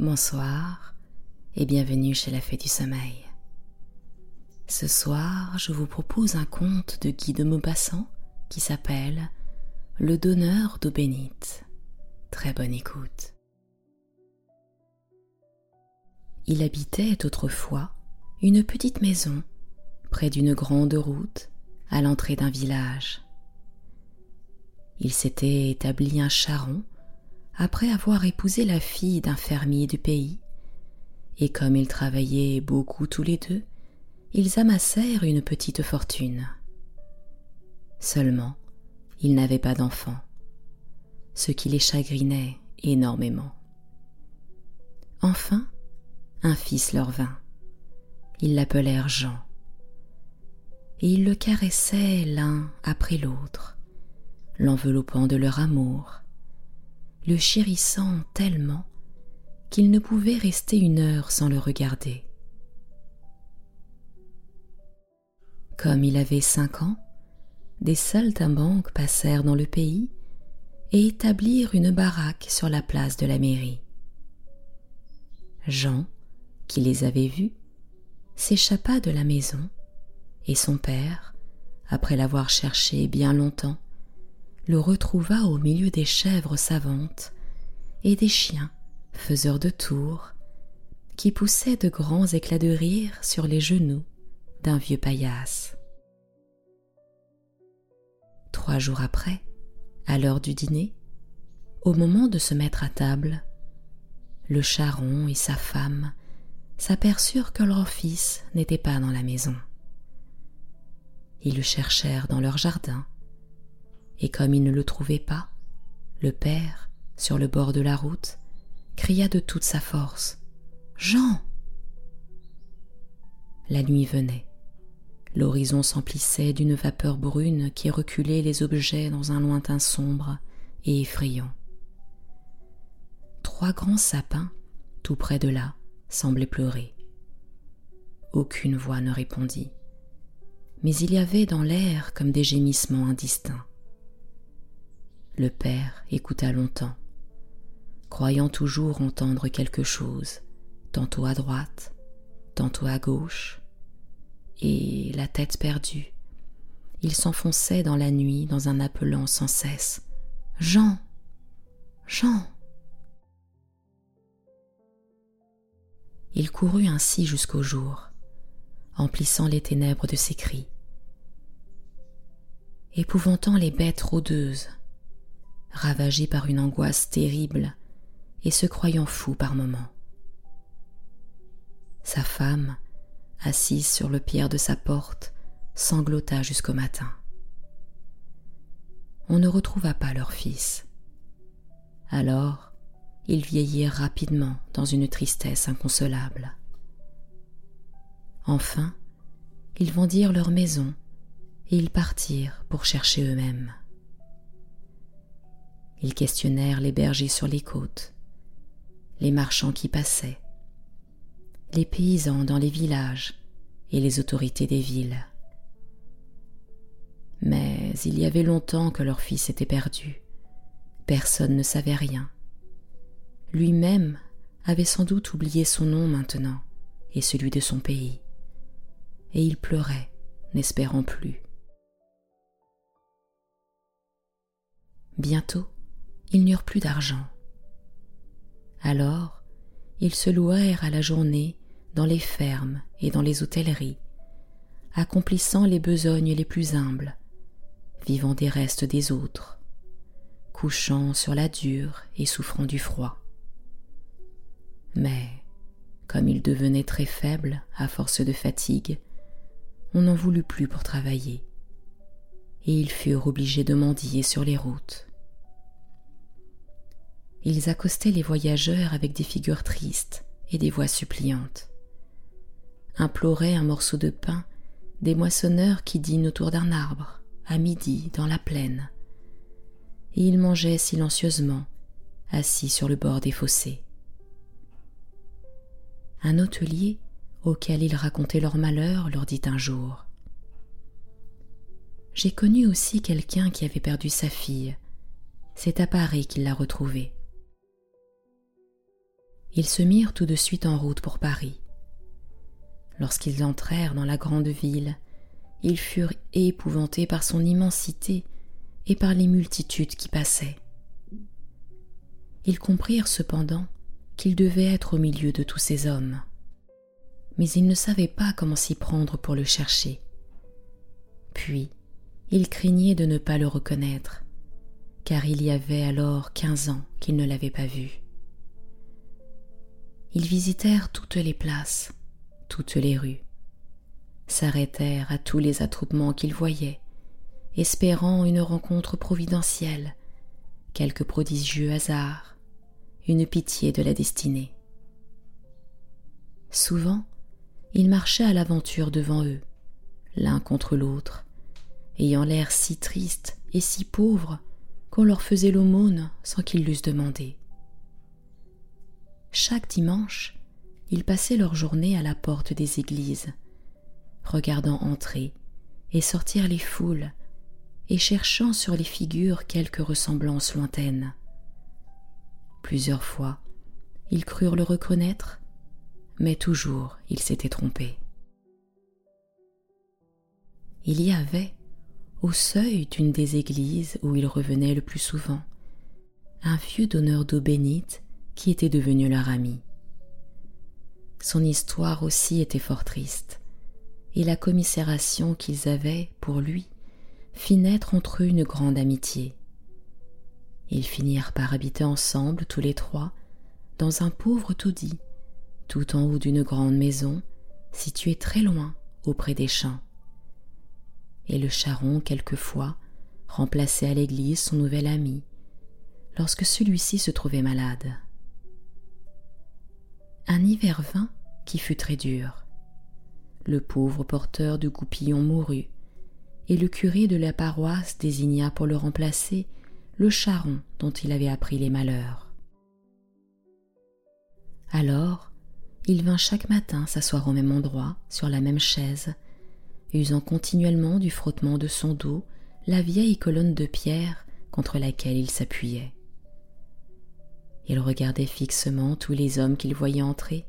Bonsoir et bienvenue chez la Fée du Sommeil. Ce soir, je vous propose un conte de Guy de Maupassant qui s'appelle Le donneur d'eau bénite. Très bonne écoute. Il habitait autrefois une petite maison près d'une grande route à l'entrée d'un village. Il s'était établi un charron après avoir épousé la fille d'un fermier du pays, et comme ils travaillaient beaucoup tous les deux, ils amassèrent une petite fortune. Seulement, ils n'avaient pas d'enfants, ce qui les chagrinait énormément. Enfin, un fils leur vint. Ils l'appelèrent Jean. Et ils le caressaient l'un après l'autre, l'enveloppant de leur amour, le chérissant tellement qu'il ne pouvait rester une heure sans le regarder. Comme il avait cinq ans, des saltimbanques passèrent dans le pays et établirent une baraque sur la place de la mairie. Jean, qui les avait vus, s'échappa de la maison, et son père, après l'avoir cherché bien longtemps, le retrouva au milieu des chèvres savantes et des chiens faiseurs de tours qui poussaient de grands éclats de rire sur les genoux d'un vieux paillasse. Trois jours après, à l'heure du dîner, au moment de se mettre à table, le charron et sa femme s'aperçurent que leur fils n'était pas dans la maison. Ils le cherchèrent dans leur jardin, et comme ils ne le trouvaient pas, le père, sur le bord de la route, cria de toute sa force Jean La nuit venait. L'horizon s'emplissait d'une vapeur brune qui reculait les objets dans un lointain sombre et effrayant. Trois grands sapins, tout près de là, semblaient pleurer. Aucune voix ne répondit, mais il y avait dans l'air comme des gémissements indistincts. Le père écouta longtemps, croyant toujours entendre quelque chose, tantôt à droite, tantôt à gauche, et la tête perdue. Il s'enfonçait dans la nuit dans un appelant sans cesse. Jean. Jean. Il courut ainsi jusqu'au jour, emplissant les ténèbres de ses cris, épouvantant les bêtes rôdeuses, ravagé par une angoisse terrible et se croyant fou par moments. Sa femme, assise sur le pierre de sa porte, sanglota jusqu'au matin. On ne retrouva pas leur fils. Alors, ils vieillirent rapidement dans une tristesse inconsolable. Enfin, ils vendirent leur maison et ils partirent pour chercher eux-mêmes. Ils questionnèrent les bergers sur les côtes, les marchands qui passaient, les paysans dans les villages et les autorités des villes. Mais il y avait longtemps que leur fils était perdu. Personne ne savait rien. Lui-même avait sans doute oublié son nom maintenant et celui de son pays. Et il pleurait, n'espérant plus. Bientôt, ils n'eurent plus d'argent. Alors, ils se louèrent à la journée dans les fermes et dans les hôtelleries, accomplissant les besognes les plus humbles, vivant des restes des autres, couchant sur la dure et souffrant du froid. Mais, comme ils devenaient très faibles à force de fatigue, on n'en voulut plus pour travailler, et ils furent obligés de mendier sur les routes ils accostaient les voyageurs avec des figures tristes et des voix suppliantes. Imploraient un morceau de pain des moissonneurs qui dînent autour d'un arbre, à midi, dans la plaine. Et ils mangeaient silencieusement, assis sur le bord des fossés. Un hôtelier, auquel ils racontaient leur malheur, leur dit un jour J'ai connu aussi quelqu'un qui avait perdu sa fille. C'est à Paris qu'il l'a retrouvée Ils se mirent tout de suite en route pour Paris. Lorsqu'ils entrèrent dans la grande ville, ils furent épouvantés par son immensité et par les multitudes qui passaient. Ils comprirent cependant qu'ils devaient être au milieu de tous ces hommes. Mais ils ne savaient pas comment s'y prendre pour le chercher. Puis, ils craignaient de ne pas le reconnaître, car il y avait alors quinze ans qu'ils ne l'avaient pas vu. Ils visitèrent toutes les places, toutes les rues, s'arrêtèrent à tous les attroupements qu'ils voyaient, espérant une rencontre providentielle, quelque prodigieux hasard, une pitié de la destinée. Souvent, ils marchaient à l'aventure devant eux, l'un contre l'autre, ayant l'air si triste et si pauvre qu'on leur faisait l'aumône sans qu'ils l'eussent demandé. Chaque dimanche, ils passaient leur journée à la porte des églises, regardant entrer et sortir les foules et cherchant sur les figures quelques ressemblances lointaines. Plusieurs fois, ils crurent le reconnaître, mais toujours ils s'étaient trompés. Il y avait, au seuil d'une des églises où ils revenaient le plus souvent, un vieux donneur d'eau bénite qui était devenu leur ami. Son histoire aussi était fort triste, et la commisération qu'ils avaient pour lui fit naître entre eux une grande amitié. Ils finirent par habiter ensemble tous les trois dans un pauvre taudis, tout en haut d'une grande maison située très loin auprès des champs. Et le charron, quelquefois, remplaçait à l'église son nouvel ami, lorsque celui-ci se trouvait malade. Un hiver vint qui fut très dur. Le pauvre porteur de goupillon mourut, et le curé de la paroisse désigna pour le remplacer le charron dont il avait appris les malheurs. Alors, il vint chaque matin s'asseoir au même endroit, sur la même chaise, usant continuellement du frottement de son dos la vieille colonne de pierre contre laquelle il s'appuyait. Il regardait fixement tous les hommes qu'il voyait entrer,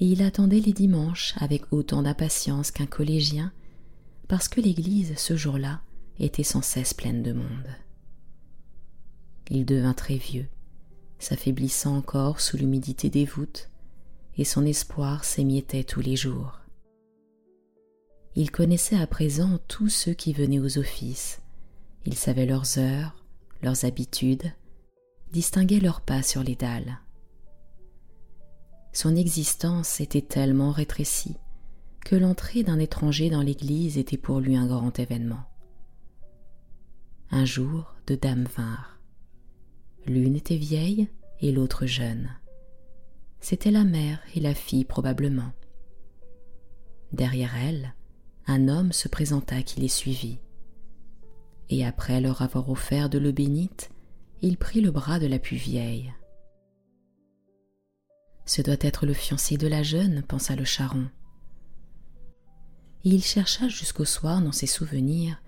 et il attendait les dimanches avec autant d'impatience qu'un collégien parce que l'église, ce jour-là, était sans cesse pleine de monde. Il devint très vieux, s'affaiblissant encore sous l'humidité des voûtes, et son espoir s'émiettait tous les jours. Il connaissait à présent tous ceux qui venaient aux offices, il savait leurs heures, leurs habitudes, distinguait leurs pas sur les dalles. Son existence était tellement rétrécie que l'entrée d'un étranger dans l'église était pour lui un grand événement. Un jour, deux dames vinrent. L'une était vieille et l'autre jeune. C'était la mère et la fille probablement. Derrière elles, un homme se présenta qui les suivit. Et après leur avoir offert de l'eau bénite, il prit le bras de la plus vieille. Ce doit être le fiancé de la jeune, pensa le charron et il chercha jusqu'au soir dans ses souvenirs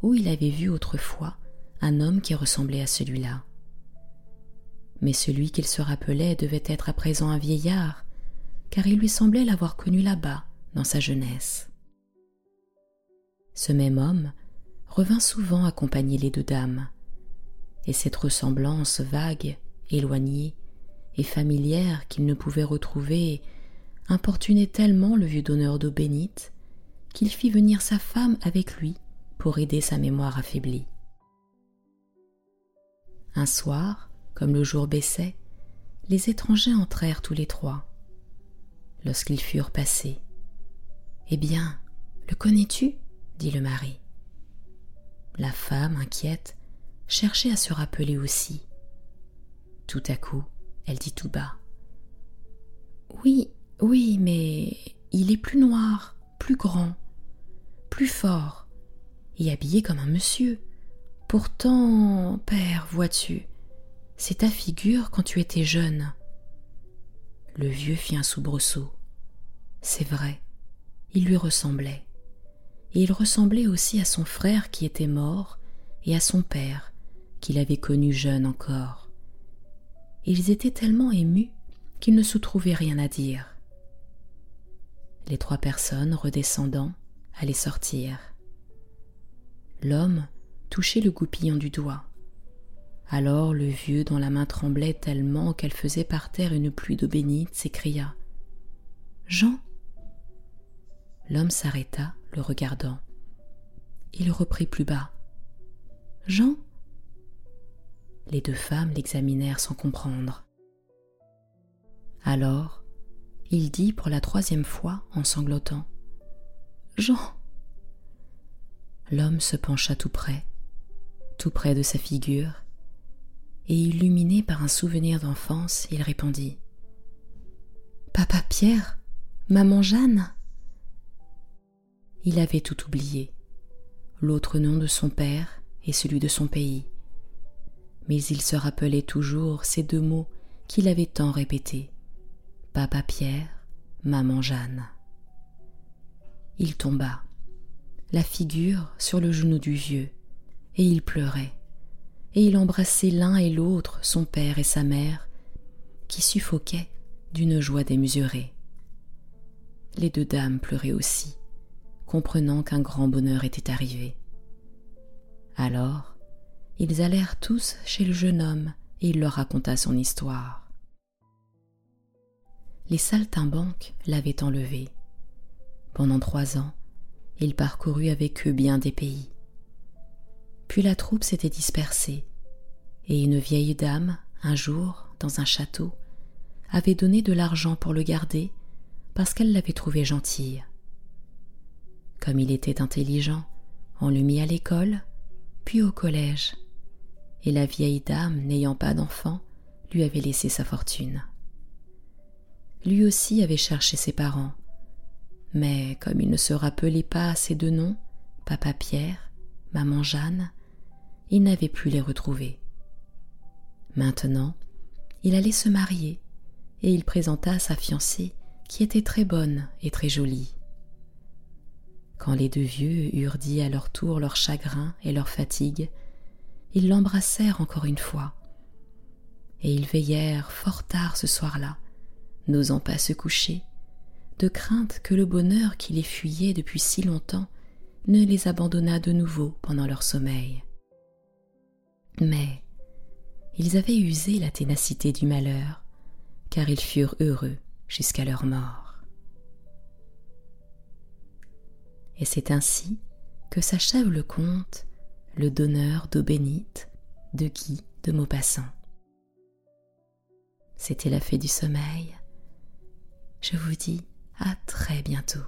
où il avait vu autrefois un homme qui ressemblait à celui-là. Mais celui qu'il se rappelait devait être à présent un vieillard, car il lui semblait l'avoir connu là-bas, dans sa jeunesse. Ce même homme revint souvent accompagner les deux dames, et cette ressemblance vague, éloignée et familière qu'il ne pouvait retrouver importunait tellement le vieux donneur d'eau bénite qu'il fit venir sa femme avec lui pour aider sa mémoire affaiblie. Un soir, comme le jour baissait, les étrangers entrèrent tous les trois. Lorsqu'ils furent passés, Eh bien, le connais-tu? dit le mari. La femme, inquiète, cherchait à se rappeler aussi. Tout à coup, elle dit tout bas. Oui, oui, mais il est plus noir, plus grand, plus fort, et habillé comme un monsieur. Pourtant, père, vois-tu, c'est ta figure quand tu étais jeune. Le vieux fit un soubresaut. C'est vrai, il lui ressemblait. Et il ressemblait aussi à son frère qui était mort et à son père qu'il avait connu jeune encore. Ils étaient tellement émus qu'il ne se trouvait rien à dire. Les trois personnes, redescendant, allaient sortir. L'homme touchait le goupillon du doigt. Alors le vieux, dont la main tremblait tellement qu'elle faisait par terre une pluie d'eau bénite, s'écria Jean L'homme s'arrêta, le regardant. Il reprit plus bas Jean Les deux femmes l'examinèrent sans comprendre. Alors, il dit pour la troisième fois en sanglotant Jean L'homme se pencha tout près, tout près de sa figure, et illuminé par un souvenir d'enfance, il répondit Papa Pierre, maman Jeanne Il avait tout oublié, l'autre nom de son père et celui de son pays. Mais il se rappelait toujours ces deux mots qu'il avait tant répétés Papa Pierre, maman Jeanne. Il tomba, la figure sur le genou du vieux, et il pleurait et il embrassait l'un et l'autre, son père et sa mère, qui suffoquaient d'une joie démesurée. Les deux dames pleuraient aussi, comprenant qu'un grand bonheur était arrivé. Alors, ils allèrent tous chez le jeune homme et il leur raconta son histoire. Les saltimbanques l'avaient enlevé. Pendant trois ans, il parcourut avec eux bien des pays. Puis la troupe s'était dispersée, et une vieille dame, un jour, dans un château, avait donné de l'argent pour le garder parce qu'elle l'avait trouvé gentil. Comme il était intelligent, on le mit à l'école, puis au collège, et la vieille dame, n'ayant pas d'enfant, lui avait laissé sa fortune. Lui aussi avait cherché ses parents, mais comme il ne se rappelait pas ces deux noms, papa Pierre, maman Jeanne, il n'avait pu les retrouver. Maintenant, il allait se marier, et il présenta sa fiancée, qui était très bonne et très jolie. Quand les deux vieux eurent dit à leur tour leur chagrin et leur fatigue, ils l'embrassèrent encore une fois, et ils veillèrent fort tard ce soir-là, n'osant pas se coucher, de crainte que le bonheur qui les fuyait depuis si longtemps ne les abandonnât de nouveau pendant leur sommeil. Mais ils avaient usé la ténacité du malheur, car ils furent heureux jusqu'à leur mort. Et c'est ainsi que s'achève le conte Le donneur d'eau bénite de Guy de Maupassant. C'était la fée du sommeil. Je vous dis à très bientôt.